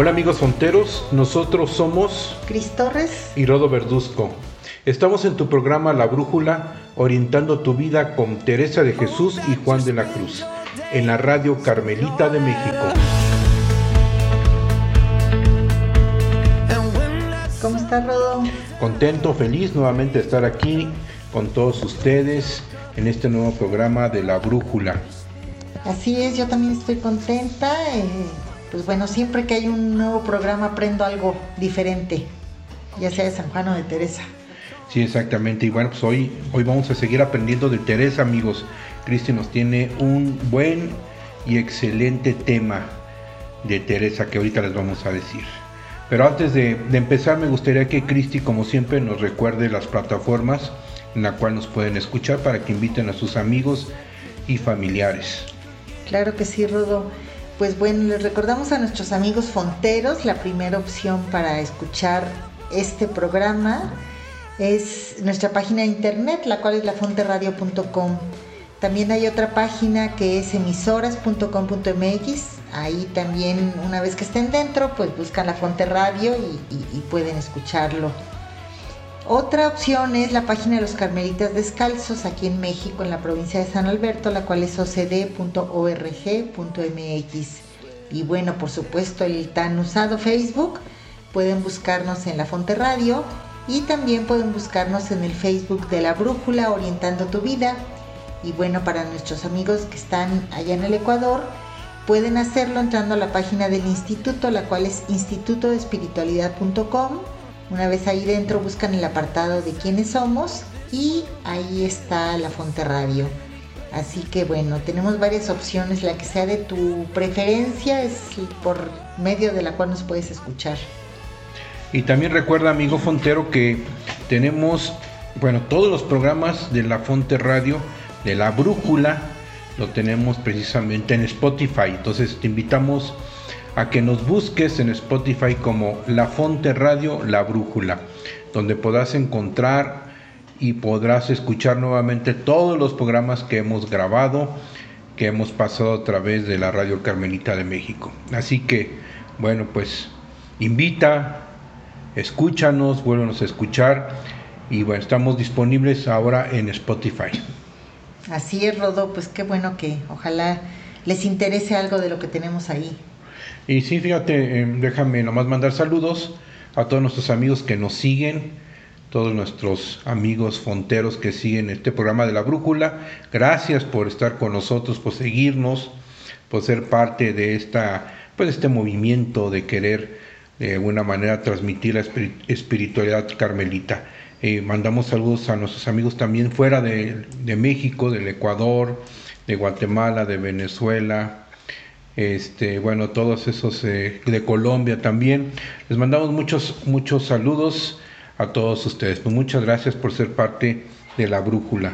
Hola amigos fonteros, nosotros somos Cris Torres y Rodo Verduzco. Estamos en tu programa La Brújula, orientando tu vida con Teresa de Jesús y Juan de la Cruz, en la radio Carmelita de México. ¿Cómo estás, Rodo? Contento, feliz nuevamente de estar aquí con todos ustedes en este nuevo programa de La Brújula. Así es, yo también estoy contenta. eh, pues bueno, siempre que hay un nuevo programa aprendo algo diferente, ya sea de San Juan o de Teresa. Sí, exactamente. Y bueno, pues hoy, hoy vamos a seguir aprendiendo de Teresa, amigos. Cristi nos tiene un buen y excelente tema de Teresa que ahorita les vamos a decir. Pero antes de, de empezar, me gustaría que Cristi, como siempre, nos recuerde las plataformas en la cual nos pueden escuchar para que inviten a sus amigos y familiares. Claro que sí, Rodo. Pues bueno, les recordamos a nuestros amigos fonteros, la primera opción para escuchar este programa es nuestra página de internet, la cual es lafonterradio.com. También hay otra página que es emisoras.com.mx. Ahí también, una vez que estén dentro, pues buscan la Fonte Radio y- y pueden escucharlo. Otra opción es la página de los Carmelitas Descalzos aquí en México, en la provincia de San Alberto, la cual es ocd.org.mx. Y bueno, por supuesto, el tan usado Facebook. Pueden buscarnos en la Fonte Radio y también pueden buscarnos en el Facebook de la Brújula Orientando tu Vida. Y bueno, para nuestros amigos que están allá en el Ecuador, pueden hacerlo entrando a la página del instituto, la cual es institutoespiritualidad.com. Una vez ahí dentro buscan el apartado de quiénes somos y ahí está la Fonte Radio. Así que bueno, tenemos varias opciones, la que sea de tu preferencia es por medio de la cual nos puedes escuchar. Y también recuerda, amigo Fontero, que tenemos, bueno, todos los programas de la Fonte Radio, de la Brújula, lo tenemos precisamente en Spotify. Entonces te invitamos a que nos busques en Spotify como La Fonte Radio, La Brújula, donde podrás encontrar y podrás escuchar nuevamente todos los programas que hemos grabado, que hemos pasado a través de la Radio Carmelita de México. Así que, bueno, pues invita, escúchanos, vuélvenos a escuchar y bueno, estamos disponibles ahora en Spotify. Así es, Rodo, pues qué bueno que ojalá les interese algo de lo que tenemos ahí. Y sí, fíjate, eh, déjame nomás mandar saludos a todos nuestros amigos que nos siguen, todos nuestros amigos fonteros que siguen este programa de la brújula. Gracias por estar con nosotros, por seguirnos, por ser parte de esta, pues este movimiento de querer de alguna manera transmitir la espiri- espiritualidad carmelita. Eh, mandamos saludos a nuestros amigos también fuera de México, del Ecuador, de Guatemala, de Venezuela, este, bueno, todos esos eh, de Colombia también. Les mandamos muchos, muchos saludos a todos ustedes. Pues muchas gracias por ser parte de la brújula.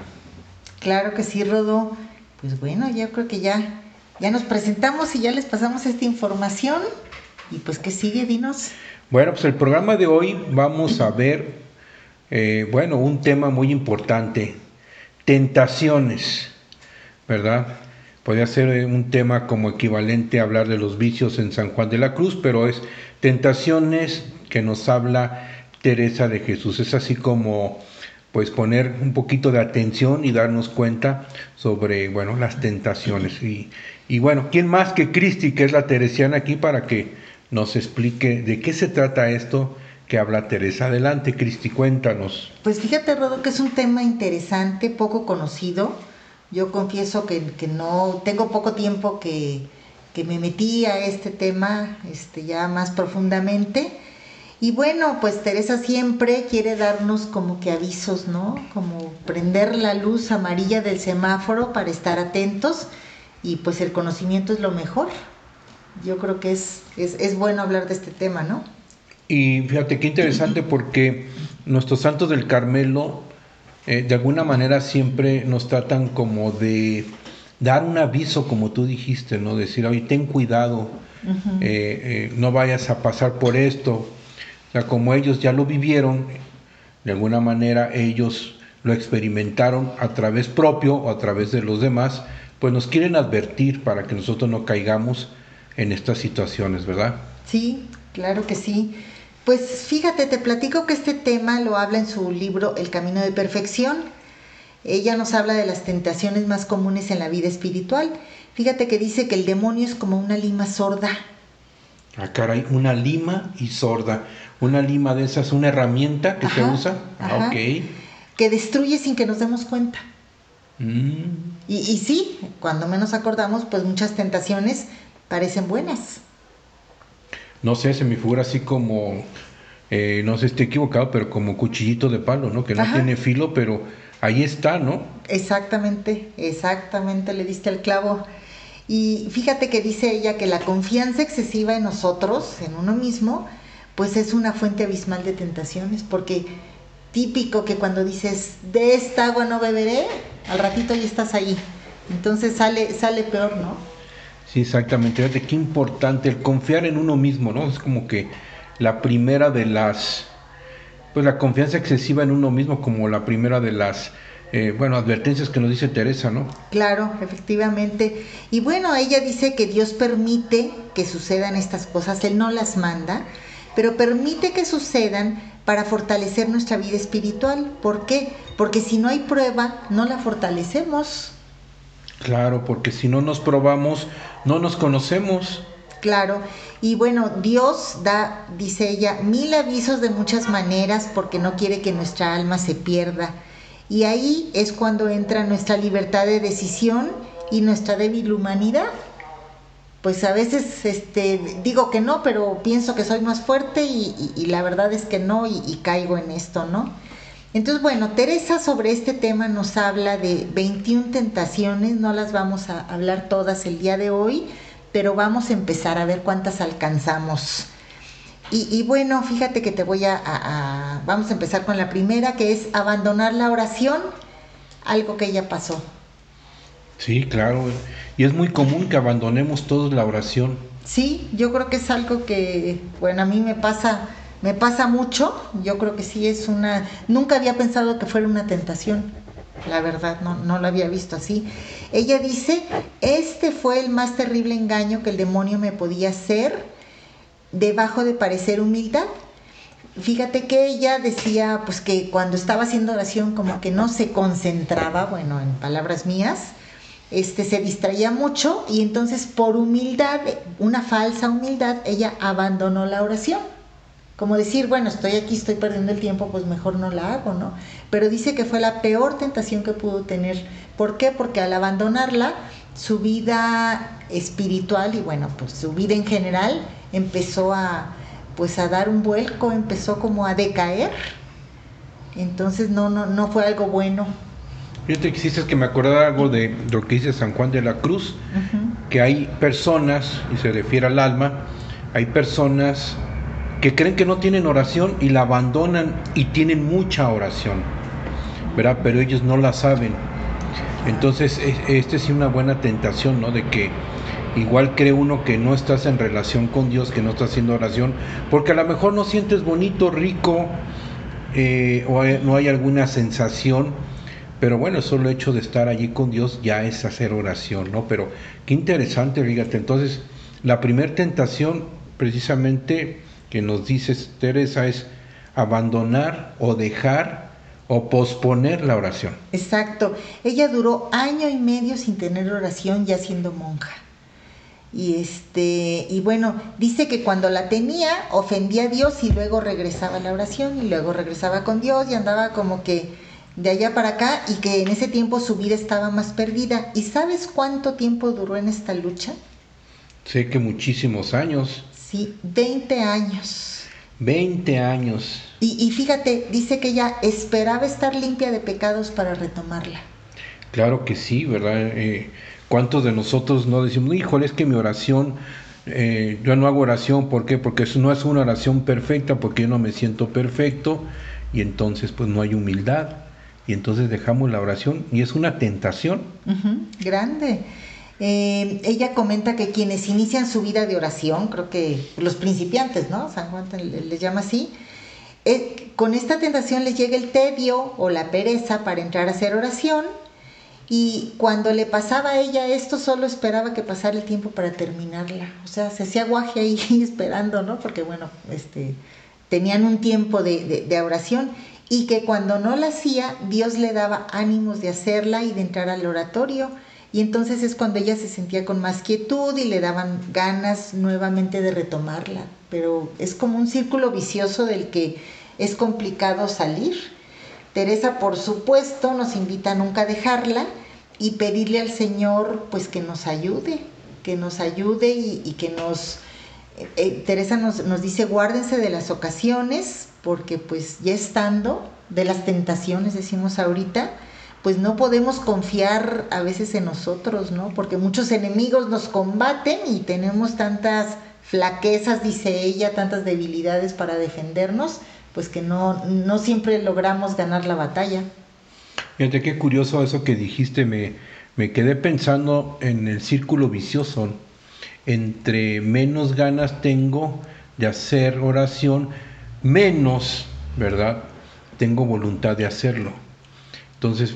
Claro que sí, Rodo. Pues bueno, yo creo que ya, ya nos presentamos y ya les pasamos esta información. Y pues, ¿qué sigue? Dinos. Bueno, pues el programa de hoy vamos a ver, eh, bueno, un tema muy importante, tentaciones, ¿verdad? Podría ser eh, un tema como equivalente a hablar de los vicios en San Juan de la Cruz, pero es tentaciones que nos habla Teresa de Jesús. Es así como pues poner un poquito de atención y darnos cuenta sobre, bueno, las tentaciones. Y, y bueno, ¿quién más que Cristi, que es la teresiana aquí, para que nos explique de qué se trata esto que habla Teresa? Adelante, Cristi, cuéntanos. Pues fíjate, Rodo, que es un tema interesante, poco conocido. Yo confieso que, que no tengo poco tiempo que, que me metí a este tema este, ya más profundamente. Y bueno, pues Teresa siempre quiere darnos como que avisos, ¿no? Como prender la luz amarilla del semáforo para estar atentos y pues el conocimiento es lo mejor. yo creo que es, es, bueno hablar de este tema, ¿no? Y fíjate qué interesante porque nuestros santos del Carmelo eh, de alguna manera siempre nos tratan como de dar un aviso, como tú dijiste, ¿no? Decir, oye, ten cuidado, eh, no vayas a pasar por esto. O sea, como ellos ya lo vivieron, de alguna manera ellos lo experimentaron a través propio o a través de los demás, pues nos quieren advertir para que nosotros no caigamos en estas situaciones, ¿verdad? Sí, claro que sí. Pues fíjate, te platico que este tema lo habla en su libro El Camino de Perfección. Ella nos habla de las tentaciones más comunes en la vida espiritual. Fíjate que dice que el demonio es como una lima sorda. Ah, caray, una lima y sorda. Una lima de esas, una herramienta que se usa. Ah, ok. Que destruye sin que nos demos cuenta. Mm. Y, y sí, cuando menos acordamos, pues muchas tentaciones parecen buenas. No sé, se me figura así como, eh, no sé estoy equivocado, pero como cuchillito de palo, ¿no? Que no tiene filo, pero ahí está, ¿no? Exactamente, exactamente, le diste el clavo. Y fíjate que dice ella que la confianza excesiva en nosotros, en uno mismo, pues es una fuente abismal de tentaciones, porque típico que cuando dices, de esta agua no beberé, al ratito ya estás ahí. Entonces sale, sale peor, ¿no? Sí, exactamente. Fíjate qué importante el confiar en uno mismo, ¿no? Es como que la primera de las, pues la confianza excesiva en uno mismo, como la primera de las, eh, bueno, advertencias que nos dice Teresa, ¿no? Claro, efectivamente. Y bueno, ella dice que Dios permite que sucedan estas cosas, Él no las manda, pero permite que sucedan para fortalecer nuestra vida espiritual. ¿Por qué? Porque si no hay prueba, no la fortalecemos. Claro, porque si no nos probamos, no nos conocemos. Claro, y bueno, Dios da, dice ella, mil avisos de muchas maneras porque no quiere que nuestra alma se pierda. Y ahí es cuando entra nuestra libertad de decisión y nuestra débil humanidad pues a veces este, digo que no, pero pienso que soy más fuerte y, la verdad es que no y, caigo en esto, ¿no? Entonces, bueno, Teresa sobre este tema nos habla de 21 tentaciones, no las vamos a hablar todas el día de hoy, pero vamos a empezar a ver cuántas alcanzamos. Y, bueno, fíjate que te voy a, vamos a empezar con la primera, que es abandonar la oración, algo que ya pasó. Sí, claro. Y es muy común que abandonemos todos la oración. Sí, yo creo que es algo que, bueno, a mí me pasa, me pasa mucho. Yo creo que sí es una, nunca había pensado que fuera una tentación. La verdad, no, no lo había visto así. Ella dice, este fue el más terrible engaño que el demonio me podía hacer debajo de parecer humildad. Fíjate que ella decía, pues que cuando estaba haciendo oración como que no se concentraba, bueno, en palabras mías, este, se distraía mucho y entonces por humildad, una falsa humildad, ella abandonó la oración. Como decir, bueno, estoy aquí, estoy perdiendo el tiempo, pues mejor no la hago, ¿no? Pero dice que fue la peor tentación que pudo tener. ¿Por qué? Porque al abandonarla, su vida espiritual y bueno, pues su vida en general empezó a, pues a dar un vuelco, empezó como a decaer. Entonces no, no, no fue algo bueno Fíjate que hiciste que me acordaba algo de lo que dice San Juan de la Cruz, que hay personas, y se refiere al alma, hay personas que creen que no tienen oración y la abandonan y tienen mucha oración, ¿verdad? Pero ellos no la saben. Entonces, esta es una buena tentación, ¿no? De que igual cree uno que no estás en relación con Dios, que no estás haciendo oración, porque a lo mejor no sientes bonito, rico, eh, o no hay alguna sensación pero bueno, solo el hecho de estar allí con Dios ya es hacer oración, ¿no? Pero qué interesante, fíjate. Entonces, la primera tentación, precisamente, que nos dice Teresa, es abandonar o dejar o posponer la oración. Exacto. Ella duró año y medio sin tener oración ya siendo monja. Y este, y bueno, dice que cuando la tenía ofendía a Dios y luego regresaba a la oración y luego regresaba con Dios y andaba como que de allá para acá y que en ese tiempo su vida estaba más perdida. ¿Y sabes cuánto tiempo duró en esta lucha? Sé que muchísimos años. Sí, 20 años. 20 años. Y, fíjate, dice que ella esperaba estar limpia de pecados para retomarla. Claro que sí, ¿verdad? Eh, ¿Cuántos de nosotros no decimos, híjole, es que mi oración eh, yo no hago oración, ¿por qué? Porque no es una oración perfecta, porque yo no me siento perfecto y entonces pues no hay humildad y entonces dejamos la oración y es una tentación. grande. Eh, ella comenta que quienes inician su vida de oración, creo que los principiantes, ¿no? San Juan les llama así, eh, con esta tentación les llega el tedio o la pereza para entrar a hacer oración y cuando le pasaba a ella esto, solo esperaba que pasara el tiempo para terminarla. O sea, se hacía guaje ahí esperando, ¿no? Porque bueno, este, tenían un tiempo de, de, oración y que cuando no la hacía, Dios le daba ánimos de hacerla y de entrar al oratorio. Y entonces es cuando ella se sentía con más quietud y le daban ganas nuevamente de retomarla. Pero es como un círculo vicioso del que es complicado salir. Teresa, por supuesto, nos invita a nunca dejarla y pedirle al Señor pues que nos ayude, que nos ayude y, que nos... Eh, Teresa nos, nos, dice, guárdense de las ocasiones, porque pues ya estando, de las tentaciones, decimos ahorita, pues no podemos confiar a veces en nosotros, ¿no? Porque muchos enemigos nos combaten y tenemos tantas flaquezas, dice ella, tantas debilidades para defendernos, pues que no, no siempre logramos ganar la batalla. Fíjate qué curioso eso que dijiste, me, me quedé pensando en el círculo vicioso. Entre menos ganas tengo de hacer oración, menos, ¿verdad? Tengo voluntad de hacerlo. Entonces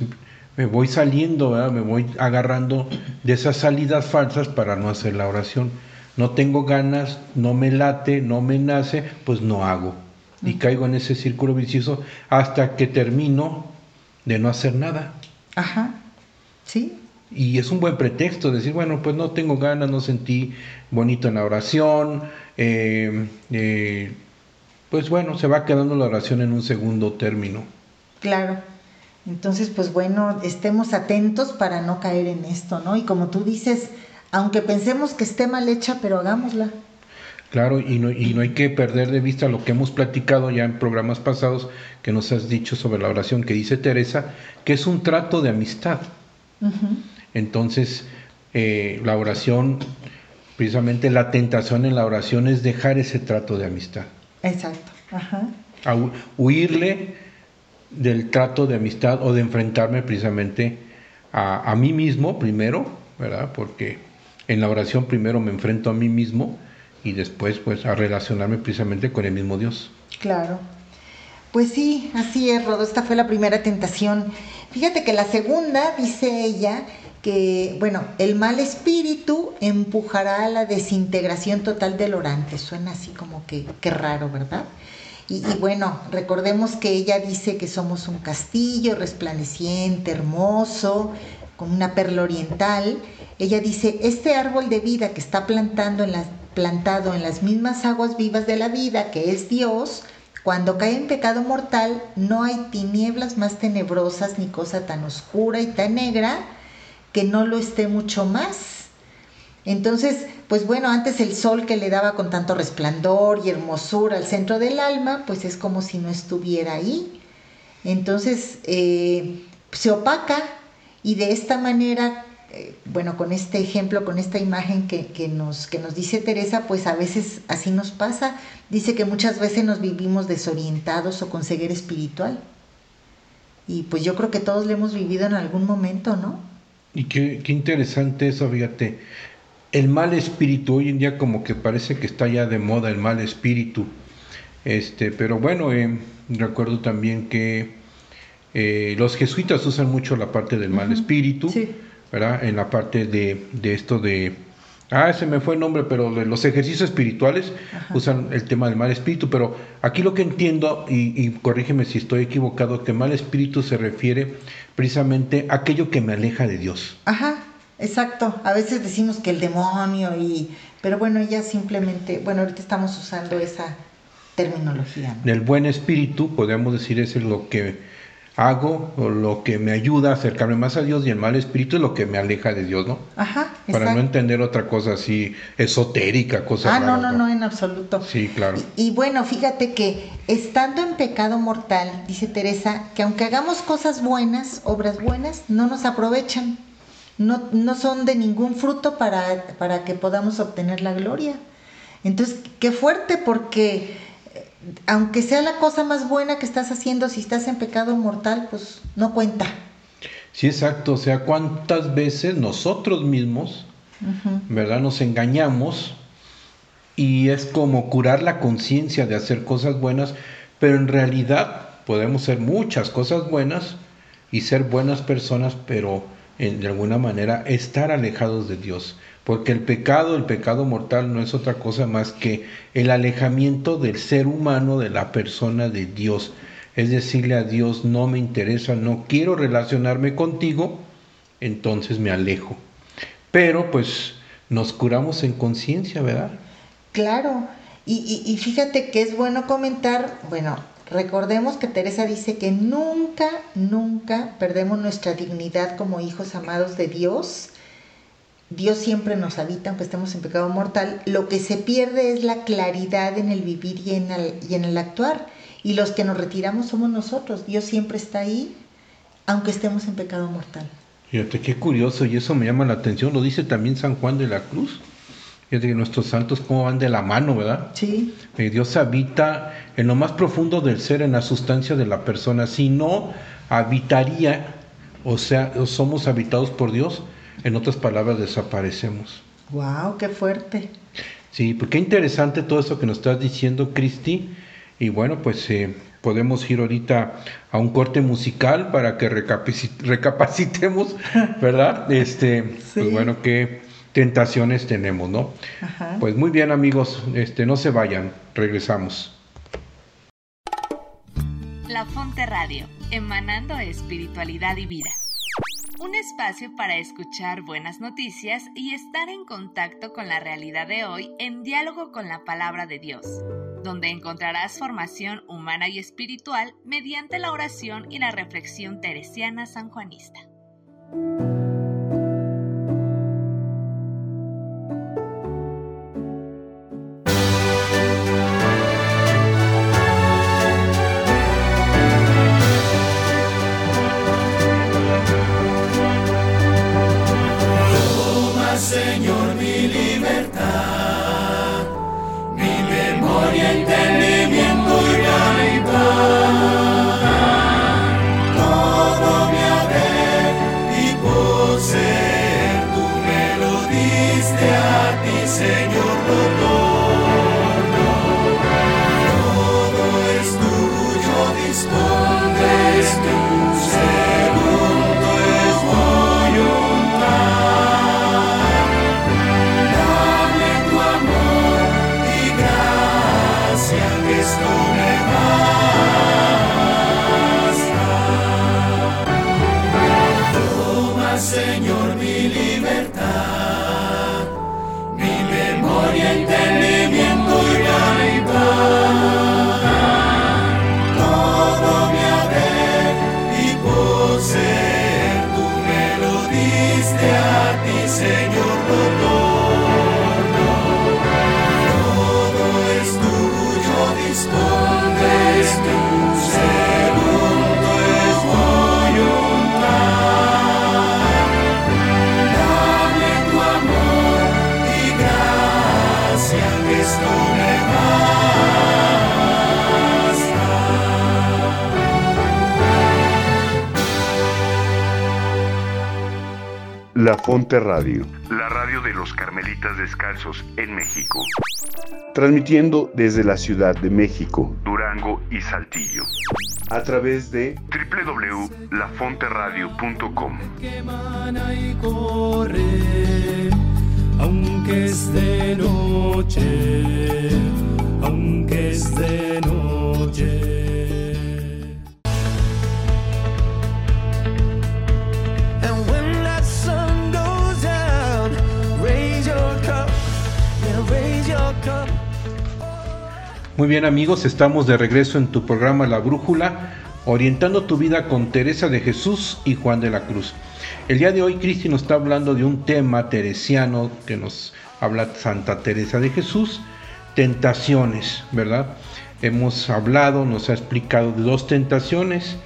me voy saliendo, ¿verdad? me voy agarrando de esas salidas falsas para no hacer la oración. No tengo ganas, no me late, no me nace, pues no hago y caigo en ese círculo vicioso hasta que termino de no hacer nada. Ajá, sí. Y es un buen pretexto decir, bueno, pues no tengo ganas, no sentí bonito en la oración, eh, eh, pues bueno, se va quedando la oración en un segundo término. Claro. Entonces, pues bueno, estemos atentos para no caer en esto, ¿no? Y como tú dices, aunque pensemos que esté mal hecha, pero hagámosla. Claro, y no, y no hay que perder de vista lo que hemos platicado ya en programas pasados que nos has dicho sobre la oración que dice Teresa, que es un trato de amistad. Entonces, eh, la oración, precisamente la tentación en la oración es dejar ese trato de amistad. Exacto. Ajá. huirle del trato de amistad o de enfrentarme precisamente a, a mí mismo primero, ¿verdad? Porque en la oración primero me enfrento a mí mismo y después pues a relacionarme precisamente con el mismo Dios. Claro. Pues sí, así es, Rodo, esta fue la primera tentación. Fíjate que la segunda, dice ella, que, bueno, el mal espíritu empujará a la desintegración total del orante. Suena así como que, que raro, ¿verdad? Y, y, bueno, recordemos que ella dice que somos un castillo resplandeciente, hermoso, con una perla oriental. Ella dice, este árbol de vida que está plantando en la, plantado en las mismas aguas vivas de la vida, que es Dios, cuando cae en pecado mortal, no hay tinieblas más tenebrosas ni cosa tan oscura y tan negra que no lo esté mucho más. Entonces, pues bueno, antes el sol que le daba con tanto resplandor y hermosura al centro del alma, pues es como si no estuviera ahí. Entonces, eh, se opaca y de esta manera eh, bueno, con este ejemplo, con esta imagen que, nos, que nos dice Teresa, pues a veces así nos pasa. Dice que muchas veces nos vivimos desorientados o con ceguera espiritual. Y pues yo creo que todos lo hemos vivido en algún momento, ¿no? Y qué, qué interesante eso, fíjate. El mal espíritu, hoy en día como que parece que está ya de moda el mal espíritu. Este, pero bueno, eh, recuerdo también que eh, los jesuitas usan mucho la parte del mal espíritu. Sí ¿verdad? En la parte de, de esto de... Ah, se me fue el nombre, pero de los ejercicios espirituales usan el tema del mal espíritu, pero aquí lo que entiendo, y, corrígeme si estoy equivocado, que mal espíritu se refiere precisamente a aquello que me aleja de Dios. Ajá, exacto. A veces decimos que el demonio y... Pero bueno, ya simplemente, bueno, ahorita estamos usando esa terminología. El buen espíritu, podríamos decir, es lo que hago o lo que me ayuda a acercarme más a Dios y el mal espíritu es lo que me aleja de Dios, ¿no? Ajá. Para no entender otra cosa así esotérica, cosa Ah, no, no, no, en absoluto. Sí, claro. Y, bueno, fíjate que estando en pecado mortal, dice Teresa, que aunque hagamos cosas buenas, obras buenas, no nos aprovechan. No, no son de ningún fruto para, para que podamos obtener la gloria. Entonces, qué fuerte porque eh, aunque sea la cosa más buena que estás haciendo, si estás en pecado mortal, pues no cuenta. Sí, exacto. O sea, cuántas veces nosotros mismos, ¿verdad? Nos engañamos y es como curar la conciencia de hacer cosas buenas, pero en realidad podemos hacer muchas cosas buenas y ser buenas personas, pero de alguna manera estar alejados de Dios. Porque el pecado, el pecado mortal no es otra cosa más que el alejamiento del ser humano, de la persona de Dios. Es decirle a Dios, no me interesa, no quiero relacionarme contigo, entonces me alejo. Pero pues nos curamos en conciencia, ¿verdad? Claro, y, y, fíjate que es bueno comentar, bueno, recordemos que Teresa dice que nunca, nunca perdemos nuestra dignidad como hijos amados de Dios. Dios siempre nos habita, aunque estemos en pecado mortal. Lo que se pierde es la claridad en el vivir y en el, actuar. Y los que nos retiramos somos nosotros. Dios siempre está ahí, aunque estemos en pecado mortal. Fíjate qué curioso, y eso me llama la atención. Lo dice también San Juan de la Cruz. Fíjate que nuestros santos cómo van de la mano, ¿verdad? Sí. Eh, Dios habita en lo más profundo del ser, en la sustancia de la persona. Si no habitaría, o sea, somos habitados por Dios, en otras palabras, desaparecemos. ¡Wow! ¡Qué fuerte! Sí, pues qué interesante todo eso que nos estás diciendo, Cristi. Y bueno, pues eh, podemos ir ahorita a un corte musical para que recapacitemos, ¿verdad? Este, pues bueno, que tentaciones tenemos, ¿no? Pues muy bien amigos, este, no se vayan, regresamos. La Fonte Radio, emanando espiritualidad y vida. Un espacio para escuchar buenas noticias y estar en contacto con la realidad de hoy en diálogo con la palabra de Dios, donde encontrarás formación humana y espiritual mediante la oración y la reflexión teresiana sanjuanista. La Fonte Radio, la radio de los Carmelitas Descalzos en México. Transmitiendo desde la Ciudad de México, Durango y Saltillo. A través de www.lafonteradio.com. Aunque es de noche, aunque es de noche. Muy bien amigos, estamos de regreso en tu programa La Brújula, orientando tu vida con Teresa de Jesús y Juan de la Cruz. El día de hoy Cristi nos está hablando de un tema teresiano que nos habla Santa Teresa de Jesús, tentaciones, ¿verdad? Hemos hablado, nos ha explicado de dos tentaciones,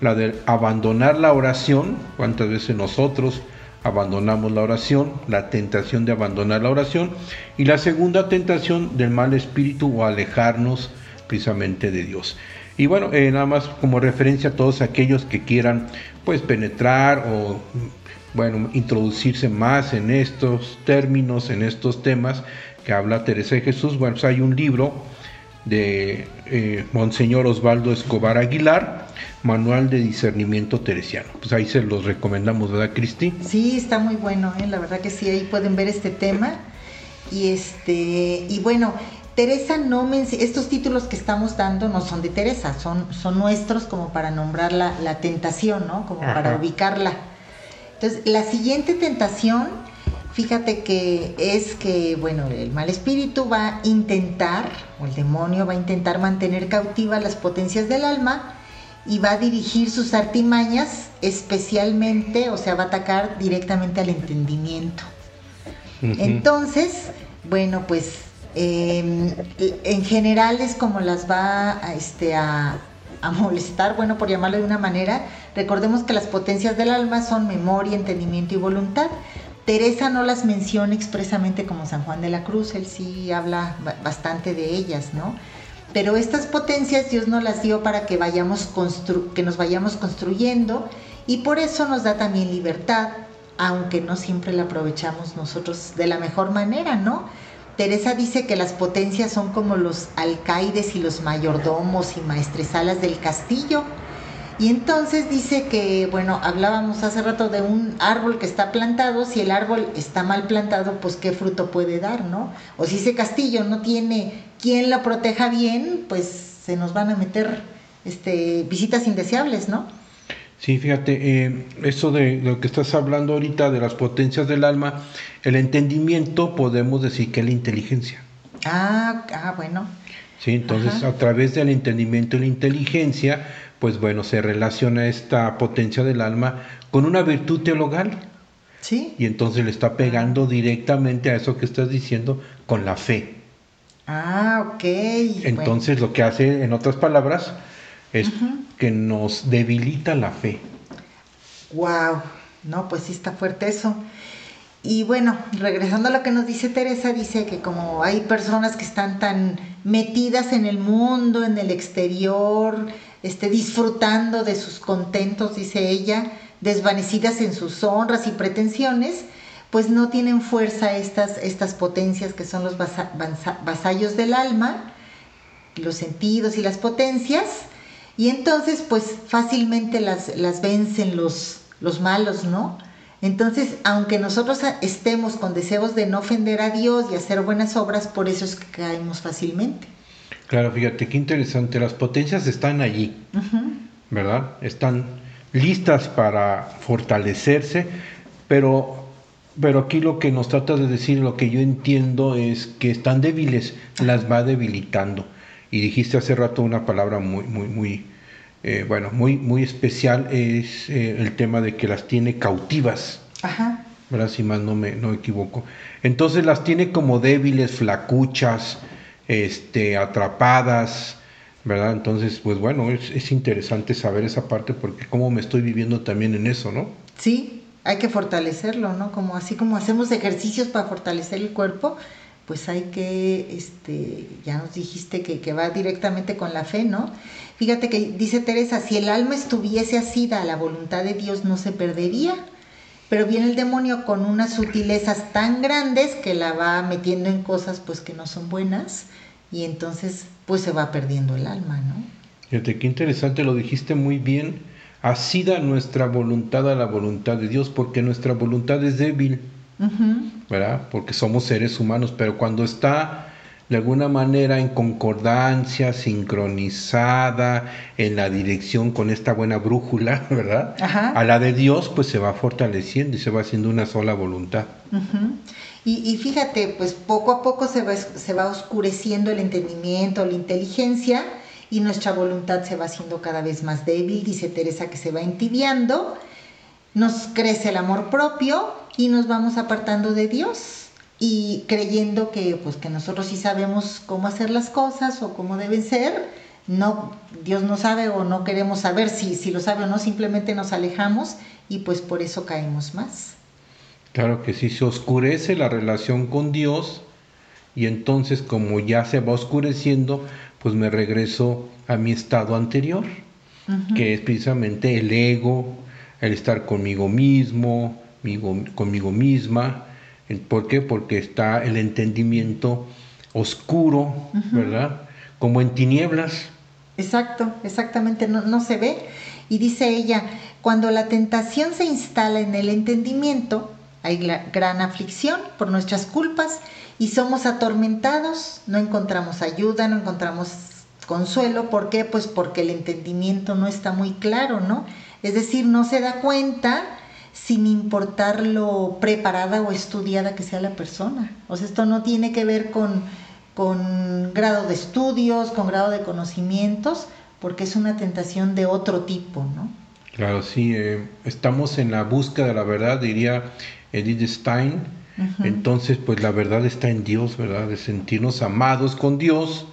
la de abandonar la oración, cuántas veces nosotros abandonamos la oración, la tentación de abandonar la oración y la segunda tentación del mal espíritu o alejarnos precisamente de Dios. Y bueno, eh, nada más como referencia a todos aquellos que quieran pues penetrar o bueno, introducirse más en estos términos, en estos temas que habla Teresa de Jesús. Bueno, pues hay un libro de eh, Monseñor Osvaldo Escobar Aguilar, Manual de Discernimiento Teresiano. Pues ahí se los recomendamos, ¿verdad, Cristi? Sí, está muy bueno, ¿eh? la verdad que sí, ahí pueden ver este tema. Y este, y bueno, Teresa no menciona, estos títulos que estamos dando no son de Teresa, son, son nuestros como para nombrar la, tentación, ¿no? Como para ubicarla. Entonces, la siguiente tentación, fíjate que es que, bueno, el mal espíritu va a intentar, o el demonio va a intentar mantener cautivas las potencias del alma y va a dirigir sus artimañas especialmente, o sea, va a atacar directamente al entendimiento. Entonces, bueno, pues em, en general es como las va a, este, a, a molestar, bueno, por llamarlo de una manera. Recordemos que las potencias del alma son memoria, entendimiento y voluntad. Teresa no las menciona expresamente como San Juan de la Cruz, él sí habla bastante de ellas, ¿no? Pero estas potencias Dios nos las dio para que, vayamos que nos vayamos construyendo y por eso nos da también libertad, aunque no siempre la aprovechamos nosotros de la mejor manera, ¿no? Teresa dice que las potencias son como los alcaides y los mayordomos y maestresalas del castillo. Y entonces dice que, bueno, hablábamos hace rato de un árbol que está plantado, si el árbol está mal plantado, pues qué fruto puede dar, ¿no? O si ese castillo no tiene quien lo proteja bien, pues se nos van a meter este, visitas indeseables, ¿no? Sí, fíjate, eh, eso de lo que estás hablando ahorita de las potencias del alma, el entendimiento podemos decir que es la inteligencia. Ah, ah bueno. Sí, entonces a través del entendimiento y la inteligencia, pues bueno, se relaciona esta potencia del alma con una virtud teologal. Sí. Y entonces le está pegando directamente a eso que estás diciendo con la fe. Ah, ok. Entonces lo que hace, en otras palabras, es que nos debilita la fe. Wow, no, pues sí está fuerte eso. Y bueno, regresando a lo que nos dice Teresa, dice que como hay personas que están tan metidas en el mundo, en el exterior, disfrutando de sus contentos, dice ella, desvanecidas en sus honras y pretensiones, pues no tienen fuerza estas, estas potencias que son los vasallos del alma, los sentidos y las potencias, y entonces, pues fácilmente las, las vencen los, los malos, ¿no? Entonces, aunque nosotros estemos con deseos de no ofender a Dios y hacer buenas obras, por eso es que caemos fácilmente. Claro, fíjate qué interesante. Las potencias están allí, ¿verdad? Están listas para fortalecerse, pero, pero aquí lo que nos trata de decir, lo que yo entiendo es que están débiles, las va debilitando. Y dijiste hace rato una palabra muy, muy, muy, eh, bueno, muy, muy especial, es eh, el tema de que las tiene cautivas. Ajá. ¿Verdad? Si más no me, no equivoco. Entonces las tiene como débiles, flacuchas, este, atrapadas, ¿verdad? Entonces, pues bueno, es, es interesante saber esa parte porque cómo me estoy viviendo también en eso, ¿no? Sí, hay que fortalecerlo, ¿no? Como así como hacemos ejercicios para fortalecer el cuerpo, pues hay que, este, ya nos dijiste que, que, va directamente con la fe, ¿no? Fíjate que dice Teresa, si el alma estuviese asida a la voluntad de Dios no se perdería, pero viene el demonio con unas sutilezas tan grandes que la va metiendo en cosas pues que no son buenas y entonces pues se va perdiendo el alma, ¿no? Fíjate qué interesante, lo dijiste muy bien, asida nuestra voluntad a la voluntad de Dios, porque nuestra voluntad es débil ¿verdad? Porque somos seres humanos, pero cuando está de alguna manera en concordancia, sincronizada en la dirección con esta buena brújula, ¿verdad? A la de Dios, pues se va fortaleciendo y se va haciendo una sola voluntad. y, fíjate, pues poco a poco se va, se va oscureciendo el entendimiento, la inteligencia y nuestra voluntad se va haciendo cada vez más débil, dice Teresa que se va entibiando, nos crece el amor propio y nos vamos apartando de Dios y creyendo que pues que nosotros sí sabemos cómo hacer las cosas o cómo deben ser, no Dios no sabe o no queremos saber si si lo sabe o no, simplemente nos alejamos y pues por eso caemos más. Claro que sí, se oscurece la relación con Dios y entonces como ya se va oscureciendo, pues me regreso a mi estado anterior, que es precisamente el ego, el estar conmigo mismo, conmigo misma. ¿Por qué? Porque está el entendimiento oscuro, ¿verdad? Como en tinieblas. Exacto, exactamente, no, no se ve. Y dice ella, cuando la tentación se instala en el entendimiento, hay gran aflicción por nuestras culpas y somos atormentados, no encontramos ayuda, no encontramos consuelo. ¿Por qué? Pues porque el entendimiento no está muy claro, ¿no? Es decir, no se da cuenta sin importar lo preparada o estudiada que sea la persona. O sea, esto no tiene que ver con, con grado de estudios, con grado de conocimientos, porque es una tentación de otro tipo, ¿no? Claro, sí, eh, estamos en la búsqueda de la verdad, diría Edith Stein. Entonces, pues la verdad está en Dios, ¿verdad? De sentirnos amados con Dios,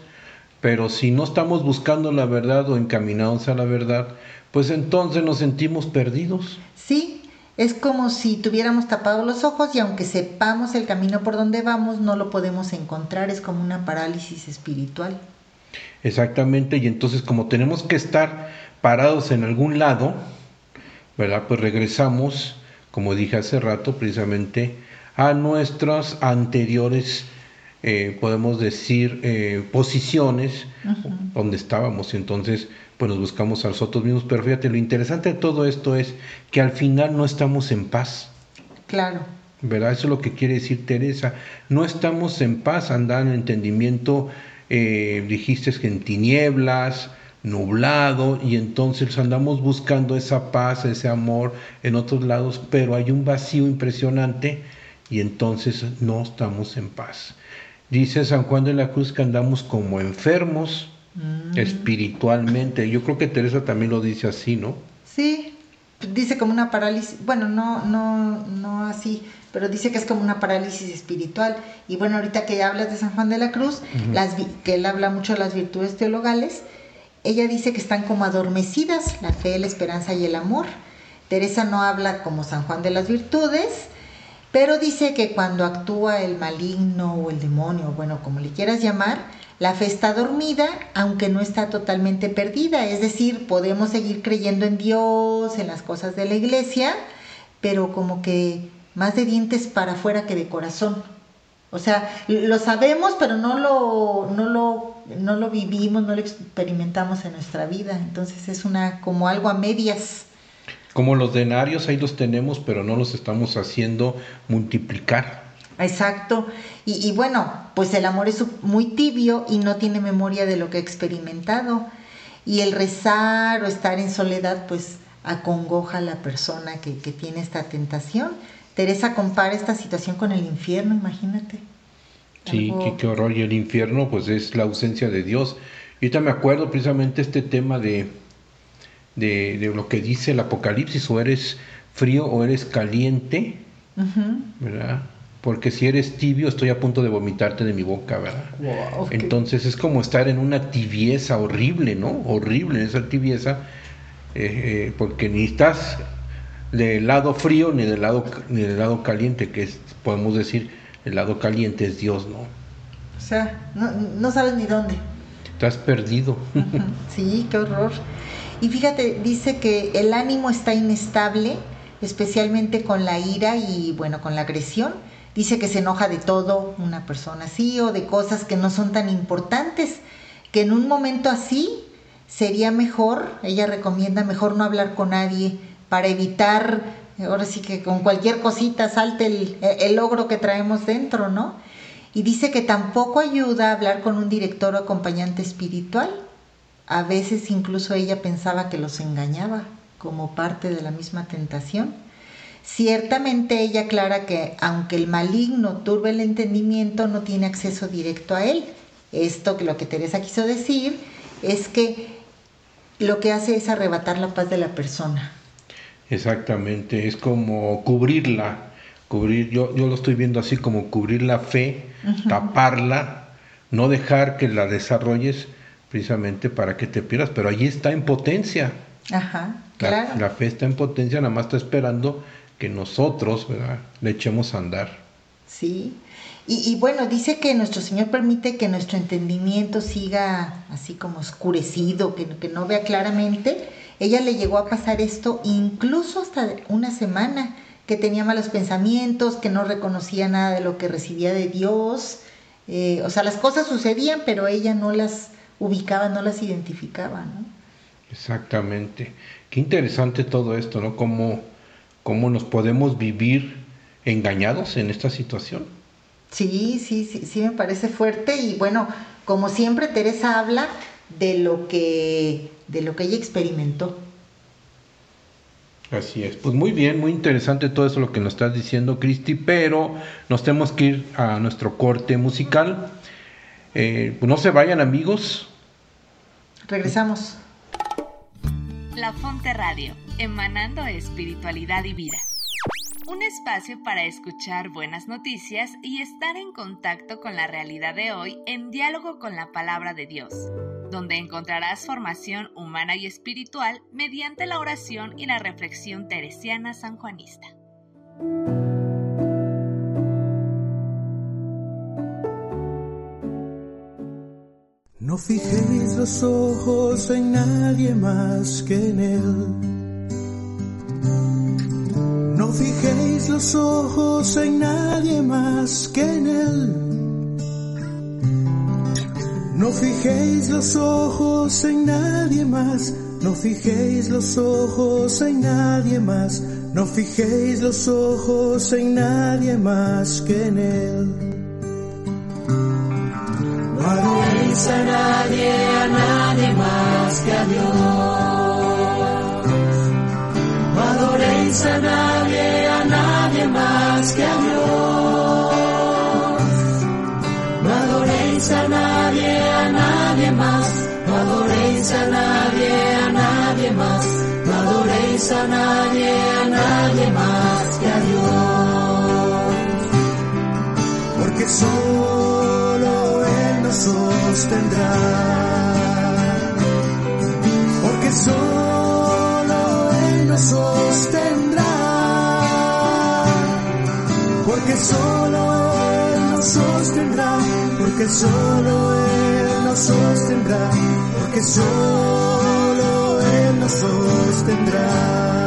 pero si no estamos buscando la verdad o encaminados a la verdad, pues entonces nos sentimos perdidos. Sí, es como si tuviéramos tapados los ojos y aunque sepamos el camino por donde vamos, no lo podemos encontrar, es como una parálisis espiritual. Exactamente, y entonces como tenemos que estar parados en algún lado, ¿verdad? Pues regresamos como dije hace rato, precisamente a nuestras anteriores, eh, podemos decir, eh, posiciones donde estábamos. Y entonces, pues nos buscamos a nosotros mismos. Pero fíjate, lo interesante de todo esto es que al final no estamos en paz. Claro. ¿Verdad? Eso es lo que quiere decir Teresa. No estamos en paz, andar en entendimiento, eh, dijiste que en tinieblas, nublado y entonces andamos buscando esa paz, ese amor en otros lados, pero hay un vacío impresionante y entonces no estamos en paz. Dice San Juan de la Cruz que andamos como enfermos mm. espiritualmente. Yo creo que Teresa también lo dice así, ¿no? Sí, dice como una parálisis, bueno, no, no, no así, pero dice que es como una parálisis espiritual. Y bueno, ahorita que hablas de San Juan de la Cruz, las, que él habla mucho de las virtudes teologales, ella dice que están como adormecidas, la fe, la esperanza y el amor. Teresa no habla como San Juan de las virtudes, pero dice que cuando actúa el maligno o el demonio, bueno, como le quieras llamar, la fe está dormida, aunque no está totalmente perdida. Es decir, podemos seguir creyendo en Dios, en las cosas de la iglesia, pero como que más de dientes para afuera que de corazón. O sea, lo sabemos, pero no lo, no lo, no lo vivimos, no lo experimentamos en nuestra vida. Entonces es una como algo a medias. Como los denarios, ahí los tenemos, pero no los estamos haciendo multiplicar. Exacto. Y, y bueno, pues el amor es muy tibio y no tiene memoria de lo que ha experimentado. Y el rezar o estar en soledad, pues acongoja a la persona que, que tiene esta tentación Teresa compara esta situación con el infierno, imagínate. Sí, qué, horror. Y el infierno, pues es la ausencia de Dios. Y ahorita me acuerdo precisamente este tema de, de, lo que dice el Apocalipsis, o eres frío o eres caliente, ¿verdad? Porque si eres tibio, estoy a punto de vomitarte de mi boca, ¿verdad? Entonces es como estar en una tibieza horrible, ¿no? Horrible esa tibieza, eh, eh, porque ni estás del lado frío ni del lado, ni del lado caliente, que es, podemos decir, el lado caliente es Dios, ¿no? O sea, no, sabes ni dónde. Estás perdido. Sí, qué horror. Y fíjate, dice que el ánimo está inestable, especialmente con la ira y bueno, con la agresión. Dice que se enoja de todo una persona así o de cosas que no son tan importantes, que en un momento así sería mejor, ella recomienda mejor no hablar con nadie, para evitar, ahora sí que con cualquier cosita salte el, el logro que traemos dentro, ¿no? Y dice que tampoco ayuda a hablar con un director o acompañante espiritual. A veces incluso ella pensaba que los engañaba como parte de la misma tentación. Ciertamente ella aclara que aunque el maligno turbe el entendimiento, no tiene acceso directo a él. Esto que lo que Teresa quiso decir es que lo que hace es arrebatar la paz de la persona. Exactamente, es como cubrirla, cubrir, yo, yo lo estoy viendo así como cubrir la fe, taparla, no dejar que la desarrolles precisamente para que te pierdas, pero allí está en potencia. Ajá, claro. La, fe está en potencia, nada más está esperando que nosotros ¿verdad? le echemos a andar. Sí. Y, y, bueno, dice que nuestro Señor permite que nuestro entendimiento siga así como oscurecido, que, que no vea claramente. Ella le llegó a pasar esto incluso hasta una semana, que tenía malos pensamientos, que no reconocía nada de lo que recibía de Dios. Eh, o sea, las cosas sucedían, pero ella no las ubicaba, no las identificaba, ¿no? Exactamente. Qué interesante todo esto, ¿no? Cómo, cómo nos podemos vivir engañados en esta situación. Sí, sí, sí, sí me parece fuerte y bueno, como siempre Teresa habla de lo que de lo que ella experimentó. Así es, pues muy bien, muy interesante todo eso lo que nos estás diciendo, Cristi, pero nos tenemos que ir a nuestro corte musical. Eh, pues no se vayan amigos. Regresamos. La Fonte Radio, emanando espiritualidad y vida. Un espacio para escuchar buenas noticias y estar en contacto con la realidad de hoy en diálogo con la palabra de Dios, donde encontrarás formación humana y espiritual mediante la oración y la reflexión teresiana sanjuanista. No fijéis los ojos en nadie más que en Él. No fijéis los ojos en nadie más que en Él. No fijéis los ojos en nadie más. No fijéis los ojos en nadie más. No fijéis los ojos en nadie más que en Él. No adoréis a nadie, a nadie más que a Dios. A nadie, a nadie más que a Dios. No adoréis a nadie, a nadie más. No adoréis a nadie, a nadie más. No adoréis a nadie, a nadie más que a Dios. Porque solo Él nos sostendrá. Porque solo Porque solo Él nos sostendrá. Porque solo Él nos sostendrá. Porque solo Él nos sostendrá.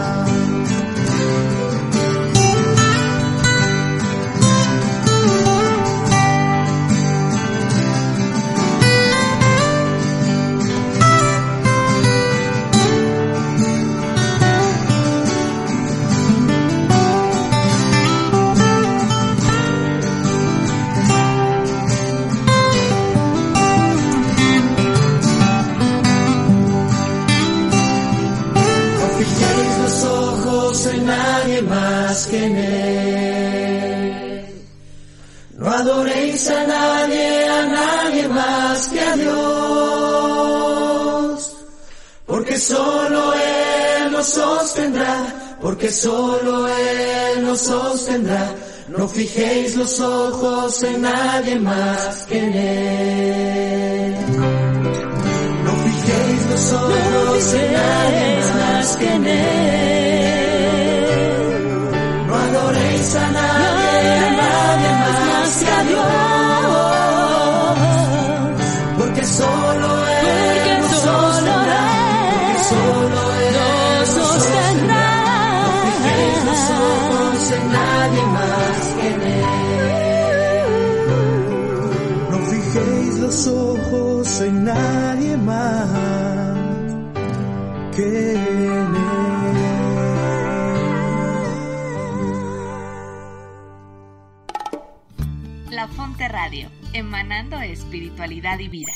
No adoréis a nadie, a nadie más que a Dios. Porque solo Él nos sostendrá, porque solo Él nos sostendrá. No fijéis los ojos en nadie más que en Él. No fijéis los ojos en nadie más que en Él. Nadie más La Fonte Radio, emanando espiritualidad y vida.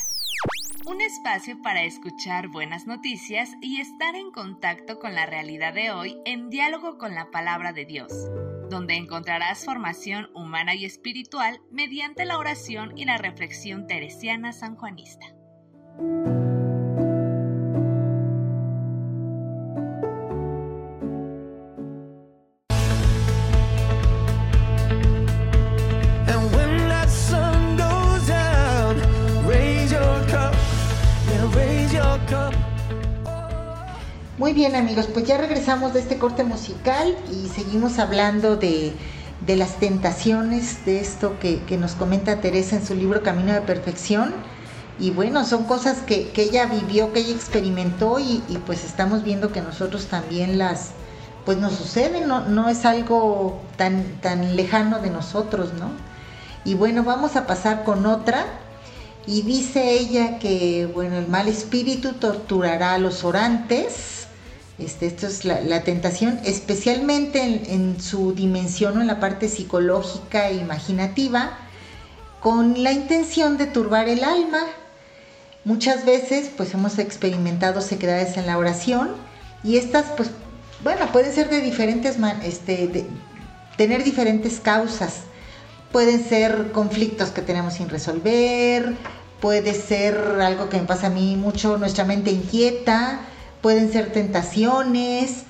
Un espacio para escuchar buenas noticias y estar en contacto con la realidad de hoy en diálogo con la palabra de Dios, donde encontrarás formación humana y espiritual mediante la oración y la reflexión teresiana sanjuanista. Muy bien amigos, pues ya regresamos de este corte musical y seguimos hablando de, de las tentaciones, de esto que, que, nos comenta Teresa en su libro Camino de Perfección. Y bueno, son cosas que, que ella vivió, que ella experimentó y, y, pues estamos viendo que nosotros también las, pues nos suceden, no, no es algo tan, tan lejano de nosotros, ¿no? Y bueno, vamos a pasar con otra. Y dice ella que, bueno, el mal espíritu torturará a los orantes. Este, esto es la, la tentación, especialmente en, en, su dimensión o en la parte psicológica e imaginativa, con la intención de turbar el alma. Muchas veces, pues hemos experimentado sequedades en la oración y estas, pues, bueno, pueden ser de diferentes, este, tener diferentes causas Pueden ser conflictos que tenemos sin resolver, puede ser algo que me pasa a mí mucho, nuestra mente inquieta, pueden ser tentaciones,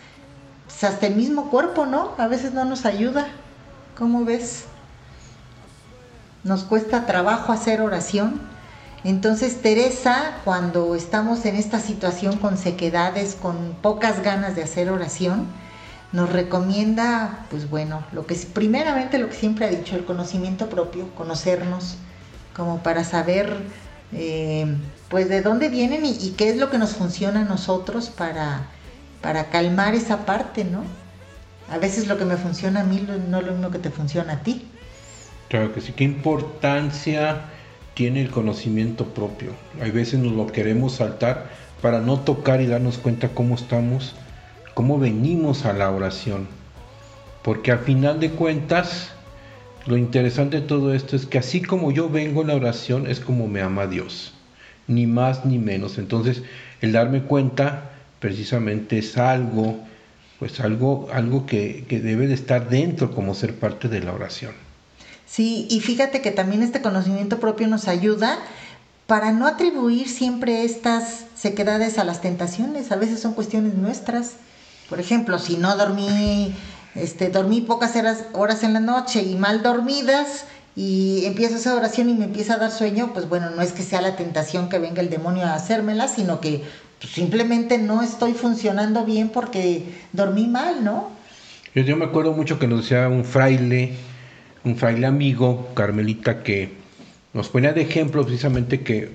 hasta el mismo cuerpo, ¿no? A veces no nos ayuda. ¿Cómo ves? Nos cuesta trabajo hacer oración. Entonces Teresa, cuando estamos en esta situación con sequedades, con pocas ganas de hacer oración, nos recomienda, pues bueno, lo que primeramente lo que siempre ha dicho, el conocimiento propio, conocernos, como para saber eh, pues de dónde vienen y, qué es lo que nos funciona a nosotros para, para calmar esa parte, ¿no? A veces lo que me funciona a mí no es lo mismo que te funciona a ti. Claro que sí, qué importancia tiene el conocimiento propio. Hay veces nos lo queremos saltar para no tocar y darnos cuenta cómo estamos cómo venimos a la oración. Porque al final de cuentas, lo interesante de todo esto es que así como yo vengo a la oración es como me ama Dios, ni más ni menos. Entonces, el darme cuenta precisamente es algo, pues algo, algo que, que debe de estar dentro como ser parte de la oración. Sí, y fíjate que también este conocimiento propio nos ayuda para no atribuir siempre estas sequedades a las tentaciones, a veces son cuestiones nuestras. Por ejemplo, si no dormí, este, dormí pocas horas, en la noche y mal dormidas y empiezo esa oración y me empieza a dar sueño, pues bueno, no es que sea la tentación que venga el demonio a hacérmela, sino que pues, simplemente no estoy funcionando bien porque dormí mal, ¿no? Yo, yo me acuerdo mucho que nos decía un fraile, un fraile amigo, Carmelita, que nos ponía de ejemplo precisamente que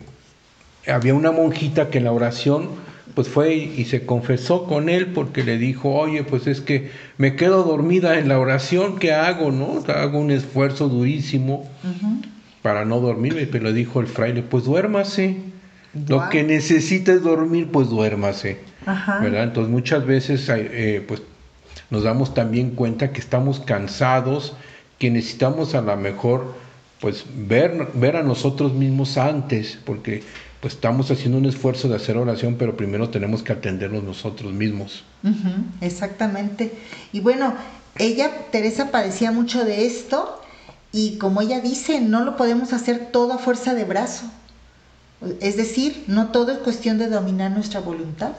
había una monjita que en la oración pues fue y se confesó con él porque le dijo, oye, pues es que me quedo dormida en la oración, ¿qué hago? no? Hago un esfuerzo durísimo uh -huh. para no dormirme, pero le dijo el fraile, pues duérmase. Lo que necesita es dormir, pues duérmase. Ajá. ¿Verdad? Entonces muchas veces eh, pues nos damos también cuenta que estamos cansados, que necesitamos a lo mejor pues ver, ver a nosotros mismos antes, porque pues estamos haciendo un esfuerzo de hacer oración, pero primero tenemos que atendernos nosotros mismos. Uh -huh, exactamente. Y bueno, ella, Teresa, padecía mucho de esto y como ella dice, no lo podemos hacer todo a fuerza de brazo. Es decir, no todo es cuestión de dominar nuestra voluntad.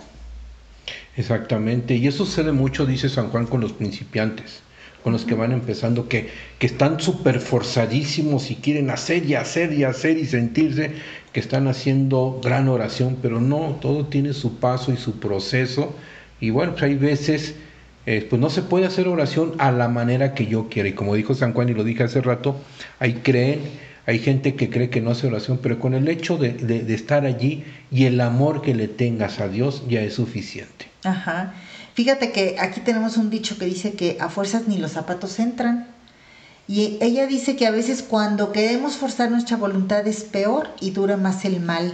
Exactamente, y eso sucede mucho, dice San Juan, con los principiantes con los que van empezando, que, que están súper forzadísimos y quieren hacer y hacer y hacer y sentirse que están haciendo gran oración, pero no, todo tiene su paso y su proceso. Y bueno, pues hay veces, eh, pues no se puede hacer oración a la manera que yo quiera. Y como dijo San Juan y lo dije hace rato, hay creen, hay gente que cree que no hace oración, pero con el hecho de, de, de estar allí y el amor que le tengas a Dios ya es suficiente. Ajá. Fíjate que aquí tenemos un dicho que dice que a fuerzas ni los zapatos entran. Y ella dice que a veces cuando queremos forzar nuestra voluntad es peor y dura más el mal.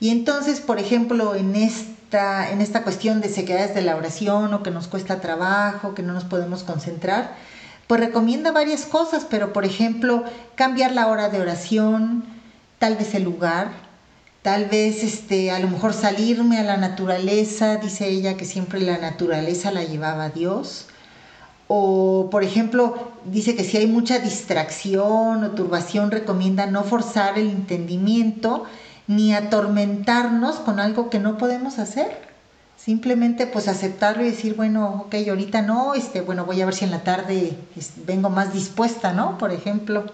Y entonces, por ejemplo, en esta, en esta cuestión de sequedades de la oración o que nos cuesta trabajo, que no nos podemos concentrar, pues recomienda varias cosas, pero por ejemplo, cambiar la hora de oración, tal vez el lugar, tal vez este a lo mejor salirme a la naturaleza dice ella que siempre la naturaleza la llevaba a Dios. O por ejemplo dice que si hay mucha distracción o turbación recomienda no forzar el entendimiento ni atormentarnos con algo que no podemos hacer. Simplemente pues aceptarlo y decir bueno ok ahorita no este bueno voy a ver si en la tarde vengo más dispuesta no por ejemplo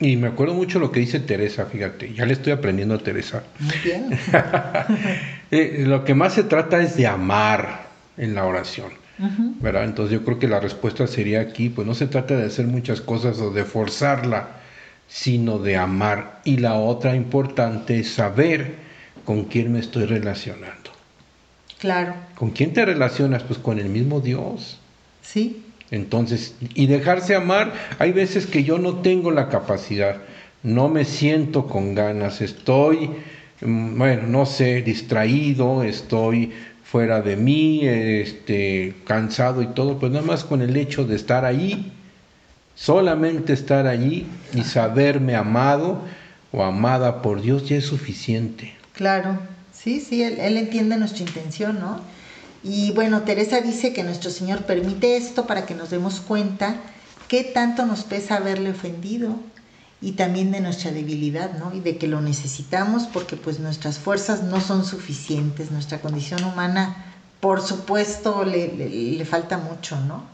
y me acuerdo mucho lo que dice Teresa, fíjate, ya le estoy aprendiendo a Teresa. Muy bien. eh, lo que más se trata es de amar, en la oración. ¿verdad? Entonces yo creo que la respuesta sería aquí, pues no se trata de hacer muchas cosas o de forzarla, sino de amar. Y la otra importante es saber con quién me estoy relacionando. Claro. ¿Con quién te relacionas? Pues con el mismo Dios. Sí. Entonces, y dejarse amar, hay veces que yo no tengo la capacidad, no me siento con ganas, estoy, mm, bueno, no sé, distraído, estoy fuera de mí, este, cansado y todo, pues nada más con el hecho de estar ahí, solamente estar allí y saberme amado o amada por Dios ya es suficiente. Claro, sí, sí, él, él entiende nuestra intención, ¿no? Y bueno, Teresa dice que nuestro Señor permite esto para que nos demos cuenta qué tanto nos pesa haberle ofendido y también de nuestra debilidad, ¿no? Y de que lo necesitamos porque pues nuestras fuerzas no son suficientes, nuestra condición humana, por supuesto, le, le- falta mucho, ¿no?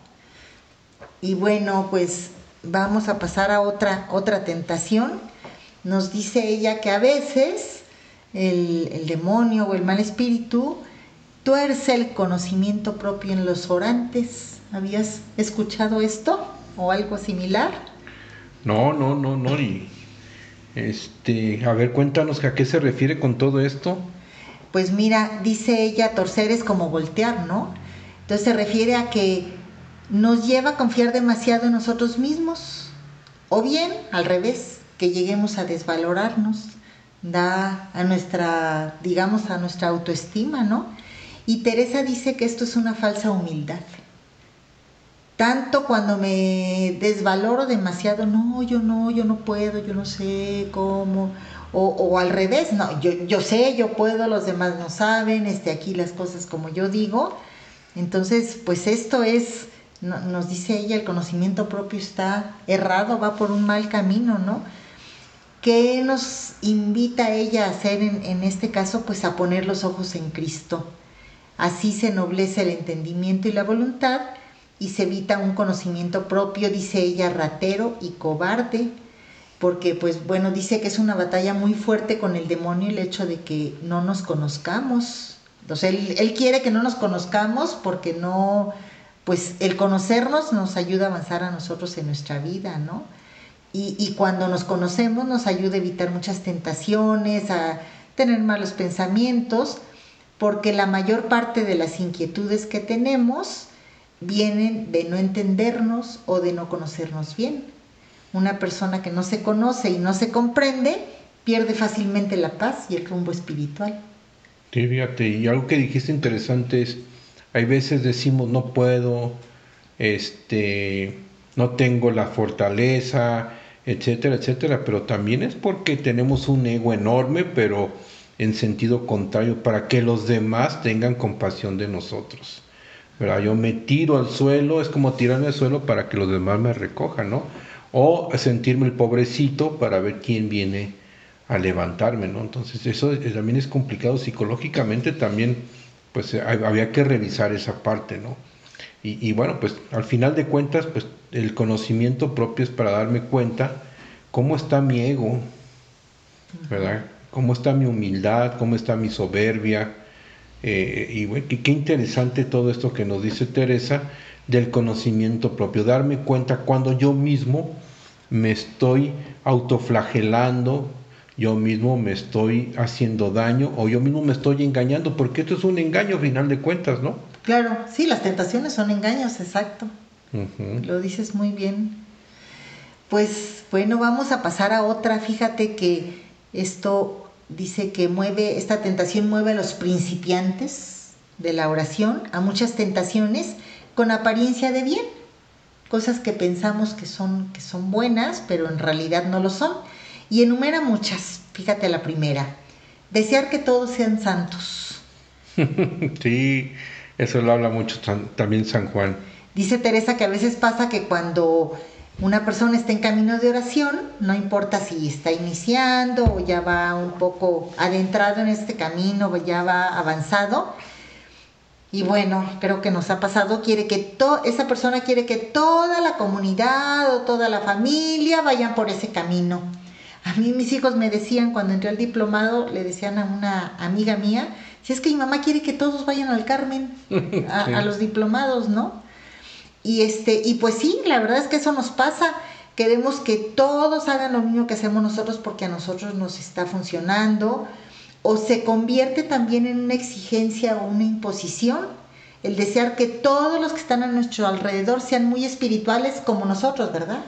Y bueno, pues vamos a pasar a otra, otra tentación. Nos dice ella que a veces el, el demonio o el mal espíritu tuerce el conocimiento propio en los orantes. ¿Habías escuchado esto o algo similar? No, no, no, no. Este, a ver, cuéntanos a qué se refiere con todo esto. Pues mira, dice ella, torcer es como voltear, ¿no? Entonces se refiere a que nos lleva a confiar demasiado en nosotros mismos. O bien, al revés, que lleguemos a desvalorarnos, da a nuestra, digamos, a nuestra autoestima, ¿no? Y Teresa dice que esto es una falsa humildad. Tanto cuando me desvaloro demasiado, no, yo no, yo no puedo, yo no sé cómo, o, al revés, no, yo, yo sé, yo puedo, los demás no saben, este, aquí las cosas como yo digo. Entonces, pues esto es, no- nos dice ella, el conocimiento propio está errado, va por un mal camino, ¿no? ¿Qué nos invita ella a hacer en este caso? Pues a poner los ojos en Cristo. Así se noblece el entendimiento y la voluntad y se evita un conocimiento propio, dice ella, ratero y cobarde, porque pues bueno, dice que es una batalla muy fuerte con el demonio el hecho de que no nos conozcamos. Entonces él, él quiere que no nos conozcamos porque no, pues el conocernos nos ayuda a avanzar a nosotros en nuestra vida, ¿no? Y, y cuando nos conocemos nos ayuda a evitar muchas tentaciones, a tener malos pensamientos, porque la mayor parte de las inquietudes que tenemos vienen de no entendernos o de no conocernos bien. Una persona que no se conoce y no se comprende pierde fácilmente la paz y el rumbo espiritual. Sí, fíjate, y algo que dijiste interesante es, hay veces decimos no puedo, este, no tengo la fortaleza, etcétera, etcétera, pero también es porque tenemos un ego enorme, pero en sentido contrario, para que los demás tengan compasión de nosotros. ¿verdad? Yo me tiro al suelo, es como tirarme al suelo para que los demás me recojan, ¿no? O sentirme el pobrecito para ver quién viene a levantarme, ¿no? Entonces eso es- también es complicado psicológicamente, también pues eh, hab- había que revisar esa parte, ¿no? Y, y bueno, pues al final de cuentas, pues el conocimiento propio es para darme cuenta cómo está mi ego, ¿verdad? Cómo está mi humildad, cómo está mi soberbia. eh, y bueno, qué, qué interesante todo esto que nos dice Teresa del conocimiento propio, darme cuenta cuando yo mismo me estoy autoflagelando, yo mismo me estoy haciendo daño o yo mismo me estoy engañando, porque esto es un engaño a final de cuentas, ¿no? Claro, sí, las tentaciones son engaños, exacto. Lo dices muy bien. Pues bueno, vamos a pasar a otra. Fíjate que esto dice que mueve, esta tentación mueve a los principiantes de la oración a muchas tentaciones con apariencia de bien. Cosas que pensamos que son, que son buenas, pero en realidad no lo son. Y enumera muchas. Fíjate la primera. Desear que todos sean santos. Sí, eso lo habla mucho también San Juan. Dice Teresa que a veces pasa que cuando una persona está en camino de oración, no importa si está iniciando o ya va un poco adentrado en este camino o ya va avanzado. Y bueno, creo que nos ha pasado, quiere que to- esa persona quiere que toda la comunidad o toda la familia vayan por ese camino. A mí mis hijos me decían cuando entré al diplomado, le decían a una amiga mía, si es que mi mamá quiere que todos vayan al Carmen, a, a los diplomados, ¿no? Y este, y pues sí, la verdad es que eso nos pasa. Queremos que todos hagan lo mismo que hacemos nosotros porque a nosotros nos está funcionando. O se convierte también en una exigencia o una imposición. El desear que todos los que están a nuestro alrededor sean muy espirituales como nosotros, ¿verdad?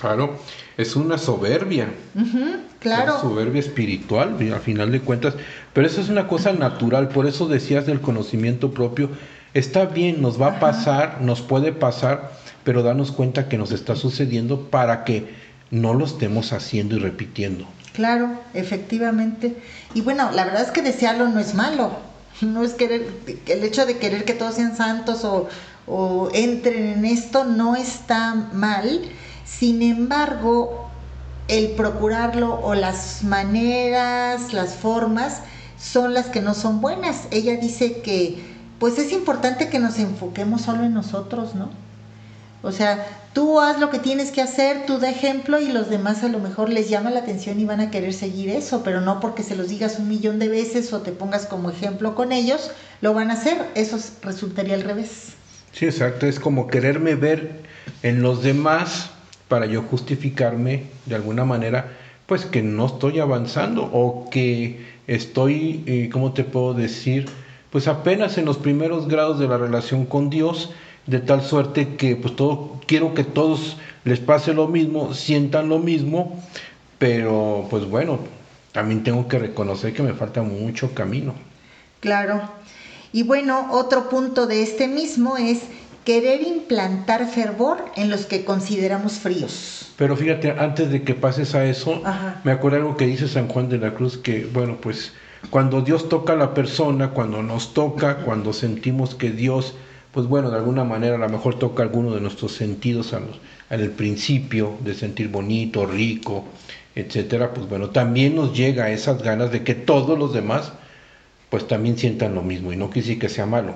Claro, es una soberbia. Ujú, Una claro. soberbia espiritual, al final de cuentas. Pero eso es una cosa natural, por eso decías del conocimiento propio. Está bien, nos va a pasar, nos puede pasar, pero darnos cuenta que nos está sucediendo para que no lo estemos haciendo y repitiendo. Claro, efectivamente. Y bueno, la verdad es que desearlo no es malo. No es querer, el hecho de querer que todos sean santos o, o entren en esto no está mal. Sin embargo, el procurarlo o las maneras, las formas, son las que no son buenas. Ella dice que, pues es importante que nos enfoquemos solo en nosotros, ¿no? O sea, tú haz lo que tienes que hacer, tú da ejemplo y los demás a lo mejor les llama la atención y van a querer seguir eso, pero no porque se los digas un millón de veces o te pongas como ejemplo con ellos, lo van a hacer. Eso es- resultaría al revés. Sí, exacto, es como quererme ver en los demás para yo justificarme de alguna manera, pues que no estoy avanzando o que estoy, eh, ¿cómo te puedo decir? Pues apenas en los primeros grados de la relación con Dios, de tal suerte que pues todo, quiero que todos les pase lo mismo, sientan lo mismo, pero pues bueno, también tengo que reconocer que me falta mucho camino. Claro. Y bueno, otro punto de este mismo es querer implantar fervor en los que consideramos fríos. Pero fíjate, antes de que pases a eso, Ajá. me acuerdo algo que dice San Juan de la Cruz, que bueno, pues cuando Dios toca a la persona, cuando nos toca, cuando sentimos que Dios, pues bueno, de alguna manera a lo mejor toca alguno de nuestros sentidos a los- al principio, de sentir bonito, rico, etcétera, pues bueno, también nos llega esas ganas de que todos los demás, pues también sientan lo mismo, y no decir que sea malo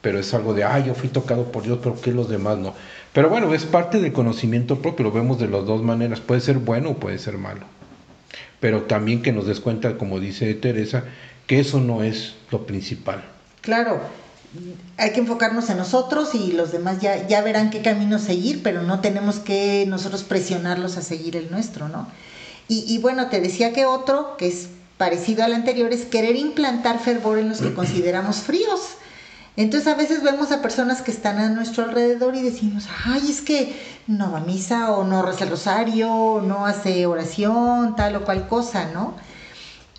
pero es algo de, ah, yo fui tocado por Dios, pero que los demás no. Pero bueno, es parte del conocimiento propio, lo vemos de las dos maneras, puede ser bueno o puede ser malo. Pero también que nos des cuenta, como dice Teresa, que eso no es lo principal. Claro, hay que enfocarnos en nosotros y los demás ya, ya verán qué camino seguir, pero no tenemos que nosotros presionarlos a seguir el nuestro, ¿no? Y, y bueno, te decía que otro, que es parecido al anterior, es querer implantar fervor en los que consideramos fríos. Entonces a veces vemos a personas que están a nuestro alrededor y decimos, ay, es que no va a misa o no reza el rosario, o no hace oración, tal o cual cosa, ¿no?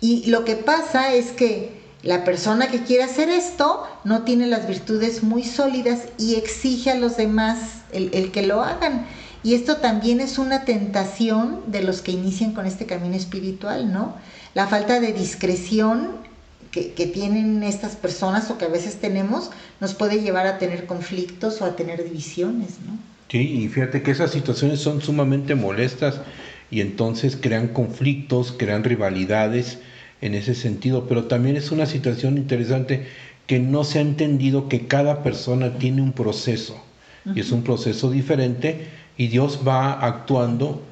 Y lo que pasa es que la persona que quiere hacer esto no tiene las virtudes muy sólidas y exige a los demás el, el que lo hagan. Y esto también es una tentación de los que inician con este camino espiritual, ¿no? La falta de discreción que, que tienen estas personas o que a veces tenemos nos puede llevar a tener conflictos o a tener divisiones, ¿no? Sí, y fíjate que esas situaciones son sumamente molestas y entonces crean conflictos, crean rivalidades en ese sentido, pero también es una situación interesante que no se ha entendido que cada persona tiene un proceso y es un proceso diferente y Dios va actuando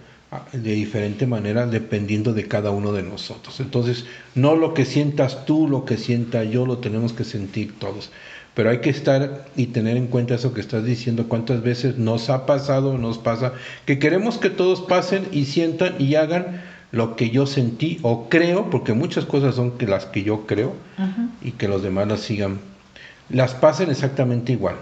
de diferente manera dependiendo de cada uno de nosotros. Entonces, no lo que sientas tú, lo que sienta yo, lo tenemos que sentir todos. Pero hay que estar y tener en cuenta eso que estás diciendo, cuántas veces nos ha pasado, nos pasa, que queremos que todos pasen y sientan y hagan lo que yo sentí o creo, porque muchas cosas son que las que yo creo y que los demás las sigan, las pasen exactamente igual.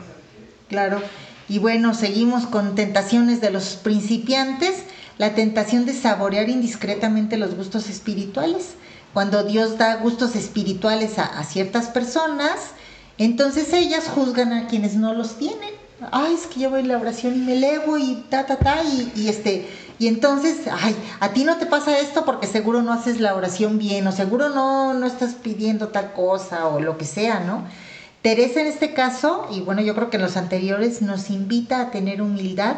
Claro. Y bueno, seguimos con tentaciones de los principiantes, la tentación de saborear indiscretamente los gustos espirituales. Cuando Dios da gustos espirituales a, ciertas personas, entonces ellas juzgan a quienes no los tienen. Ay, es que yo voy a la oración y me elevo y ta, ta, ta, y, y este, y entonces, ay, a ti no te pasa esto porque seguro no haces la oración bien, o seguro no, no estás pidiendo tal cosa, o lo que sea, ¿no? Teresa en este caso, y bueno, yo creo que en los anteriores, nos invita a tener humildad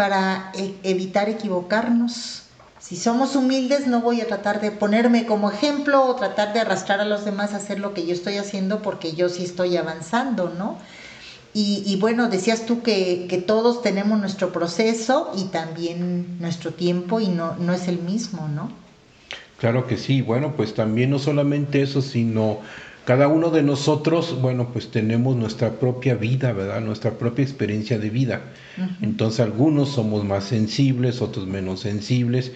para e- evitar equivocarnos. Si somos humildes, no voy a tratar de ponerme como ejemplo o tratar de arrastrar a los demás a hacer lo que yo estoy haciendo porque yo sí estoy avanzando, ¿no? Y, y bueno, decías tú que, que todos tenemos nuestro proceso y también nuestro tiempo y no, no es el mismo, ¿no? Claro que sí, bueno, pues también no solamente eso, sino cada uno de nosotros, bueno, pues tenemos nuestra propia vida, ¿verdad? Nuestra propia experiencia de vida. Entonces algunos somos más sensibles, otros menos sensibles.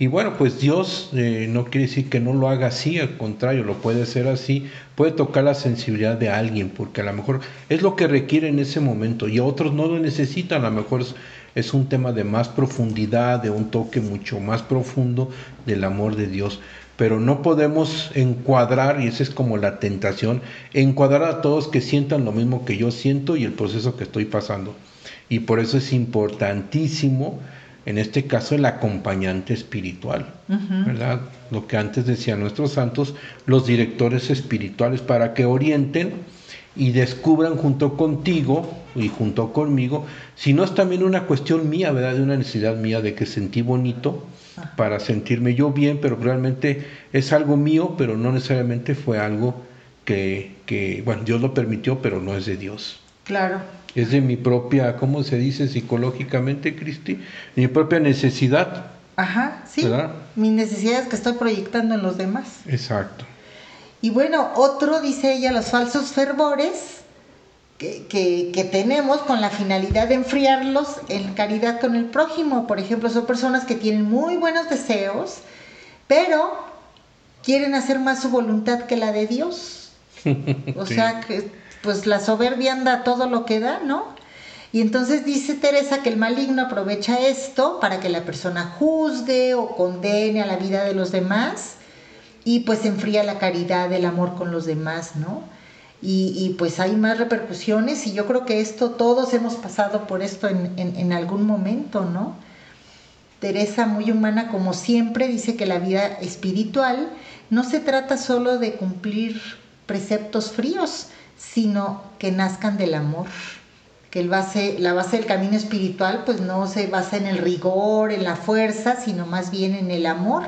Y bueno, pues Dios eh, no quiere decir que no lo haga así, al contrario, lo puede hacer así, puede tocar la sensibilidad de alguien, porque a lo mejor es lo que requiere en ese momento y otros no lo necesitan, a lo mejor es, es un tema de más profundidad, de un toque mucho más profundo del amor de Dios pero no podemos encuadrar, y esa es como la tentación, encuadrar a todos que sientan lo mismo que yo siento y el proceso que estoy pasando. Y por eso es importantísimo, en este caso, el acompañante espiritual, ¿verdad? Lo que antes decían nuestros santos, los directores espirituales, para que orienten y descubran junto contigo y junto conmigo, si no es también una cuestión mía, ¿verdad? De una necesidad mía de que sentí bonito, para sentirme yo bien, pero realmente es algo mío, pero no necesariamente fue algo que, que, bueno, Dios lo permitió, pero no es de Dios. Claro. Es de mi propia, ¿cómo se dice psicológicamente, Cristi? Mi propia necesidad. Ajá, sí. ¿Verdad? Mis necesidades que estoy proyectando en los demás. Exacto. Y bueno, otro, dice ella, los falsos fervores que, que, que, tenemos con la finalidad de enfriarlos en caridad con el prójimo. Por ejemplo, son personas que tienen muy buenos deseos, pero quieren hacer más su voluntad que la de Dios. O Sí. sea, que pues la soberbia anda todo lo que da, ¿no? Y entonces dice Teresa que el maligno aprovecha esto para que la persona juzgue o condene a la vida de los demás y pues enfría la caridad, el amor con los demás, ¿no? Y, pues hay más repercusiones y yo creo que esto, todos hemos pasado por esto en, en, en, algún momento, ¿no? Teresa, muy humana como siempre, dice que la vida espiritual no se trata solo de cumplir preceptos fríos, sino que nazcan del amor. Que el base, la base del camino espiritual pues no se basa en el rigor, en la fuerza, sino más bien en el amor.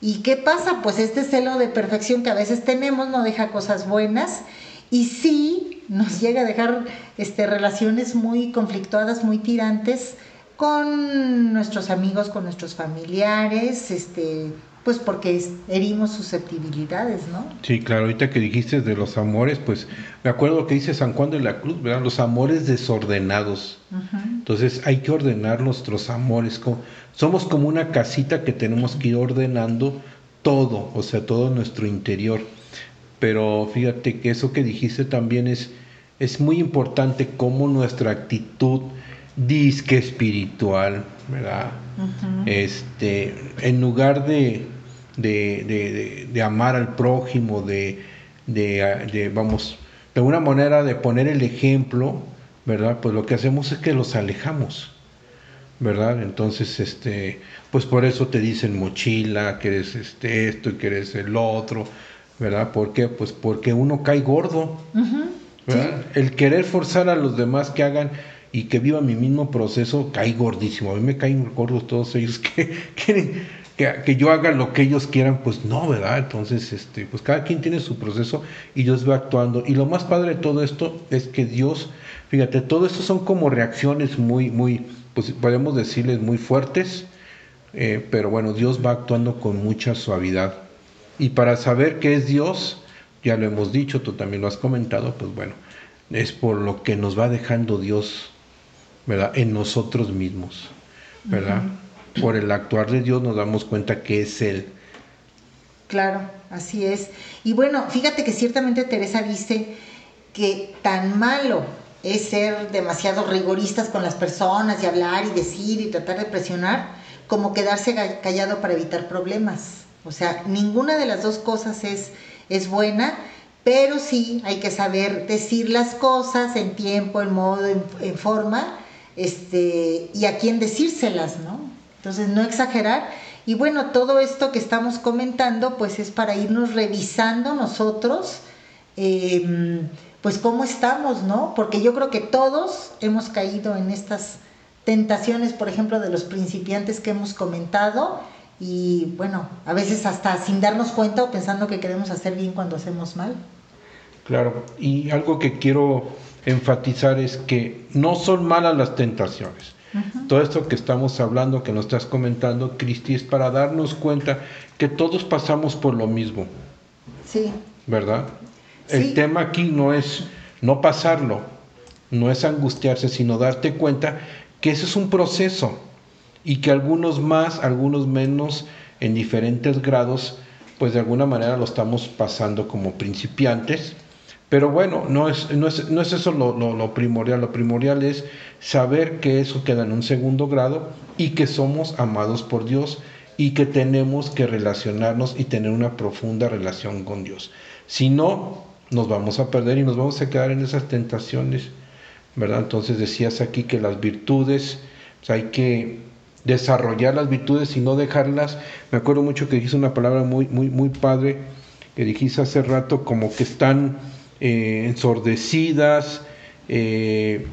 ¿Y qué pasa? Pues este celo de perfección que a veces tenemos no deja cosas buenas y sí nos llega a dejar este, relaciones muy conflictuadas, muy tirantes con nuestros amigos, con nuestros familiares, este, pues porque herimos susceptibilidades, ¿no? Sí, claro, ahorita que dijiste de los amores, pues me acuerdo lo que dice San Juan de la Cruz, ¿verdad? Los amores desordenados. Uh -huh. Entonces hay que ordenar nuestros amores. Somos como una casita que tenemos que ir ordenando todo, o sea, todo nuestro interior. Pero fíjate que eso que dijiste también es, es muy importante cómo nuestra actitud disque espiritual, ¿verdad? Uh -huh. Este, en lugar de, de, de, de, amar al prójimo, de, de, vamos, de alguna manera de poner el ejemplo, ¿verdad? Pues lo que hacemos es que los alejamos, ¿verdad? Entonces, este, pues por eso te dicen mochila, que eres este, esto y que eres el otro, ¿verdad? ¿Por qué? Pues porque uno cae gordo, uh -huh. ¿verdad? Sí. El querer forzar a los demás que hagan y que vivan mi mismo proceso, cae gordísimo. A mí me caen gordos todos ellos que quieren que, que, yo haga lo que ellos quieran, pues no, ¿verdad? Entonces, este, pues cada quien tiene su proceso y Dios va actuando. Y lo más padre de todo esto es que Dios, fíjate, todo esto son como reacciones muy, muy, pues podemos decirles muy fuertes, eh, pero bueno, Dios va actuando con mucha suavidad. Y para saber qué es Dios, ya lo hemos dicho, tú también lo has comentado, pues bueno, es por lo que nos va dejando Dios, ¿verdad? En nosotros mismos, ¿verdad? Uh -huh por el actuar de Dios nos damos cuenta que es Él. Claro, así es. Y bueno, fíjate que ciertamente Teresa dice que tan malo es ser demasiado rigoristas con las personas y hablar y decir y tratar de presionar, como quedarse callado para evitar problemas. O sea, ninguna de las dos cosas es, es buena, pero sí hay que saber decir las cosas en tiempo, en modo, en, forma, este, y a quién decírselas, ¿no? Entonces, no exagerar. Y bueno, todo esto que estamos comentando, pues es para irnos revisando nosotros, eh, pues cómo estamos, ¿no? Porque yo creo que todos hemos caído en estas tentaciones, por ejemplo, de los principiantes que hemos comentado, y bueno, a veces hasta sin darnos cuenta o pensando que queremos hacer bien cuando hacemos mal. Claro, y algo que quiero enfatizar es que no son malas las tentaciones. Todo esto que estamos hablando, que nos estás comentando, Cristi, es para darnos cuenta que todos pasamos por lo mismo. Sí. ¿Verdad? Sí. El tema aquí no es no pasarlo, no es angustiarse, sino darte cuenta que ese es un proceso y que algunos más, algunos menos, en diferentes grados, pues de alguna manera lo estamos pasando como principiantes. Pero bueno, no es, no es, no es eso lo, lo- lo primordial, lo primordial es saber que eso queda en un segundo grado y que somos amados por Dios y que tenemos que relacionarnos y tener una profunda relación con Dios. Si no, nos vamos a perder y nos vamos a quedar en esas tentaciones, ¿verdad? Entonces decías aquí que las virtudes, pues hay que desarrollar las virtudes y no dejarlas. Me acuerdo mucho que dijiste una palabra muy, muy, muy padre, que dijiste hace rato, como que están eh, ensordecidas, eh,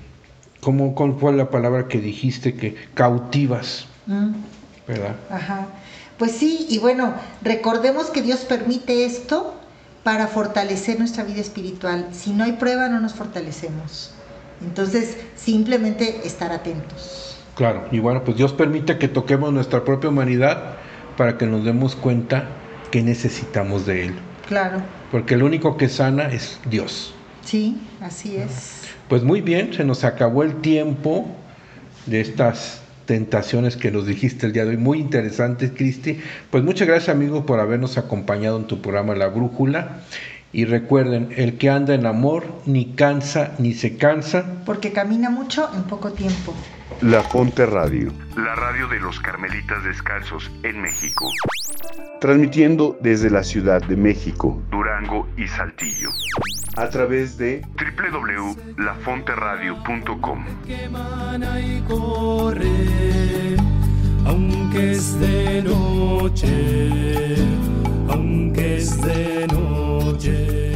¿cómo, ¿cuál fue la palabra que dijiste? Que cautivas, Mm. ¿verdad? Ajá. Pues sí, y bueno, recordemos que Dios permite esto para fortalecer nuestra vida espiritual. Si no hay prueba, no nos fortalecemos. Entonces, simplemente estar atentos. Claro, y bueno, pues Dios permite que toquemos nuestra propia humanidad para que nos demos cuenta que necesitamos de Él. Claro, Porque el único que sana es Dios. sí, así es. Pues muy bien, se nos acabó el tiempo de estas tentaciones que nos dijiste el día de hoy. Muy interesantes, Cristi. Pues muchas gracias, amigos, por habernos acompañado en tu programa La Brújula. Y recuerden, el que anda en amor ni cansa ni se cansa. Porque camina mucho en poco tiempo. La Fonte Radio, la radio de los Carmelitas Descalzos en México. Transmitiendo desde la Ciudad de México, Durango y Saltillo. A través de www.lafonteradio.com. que emana y corre, aunque es de noche, aunque es de noche.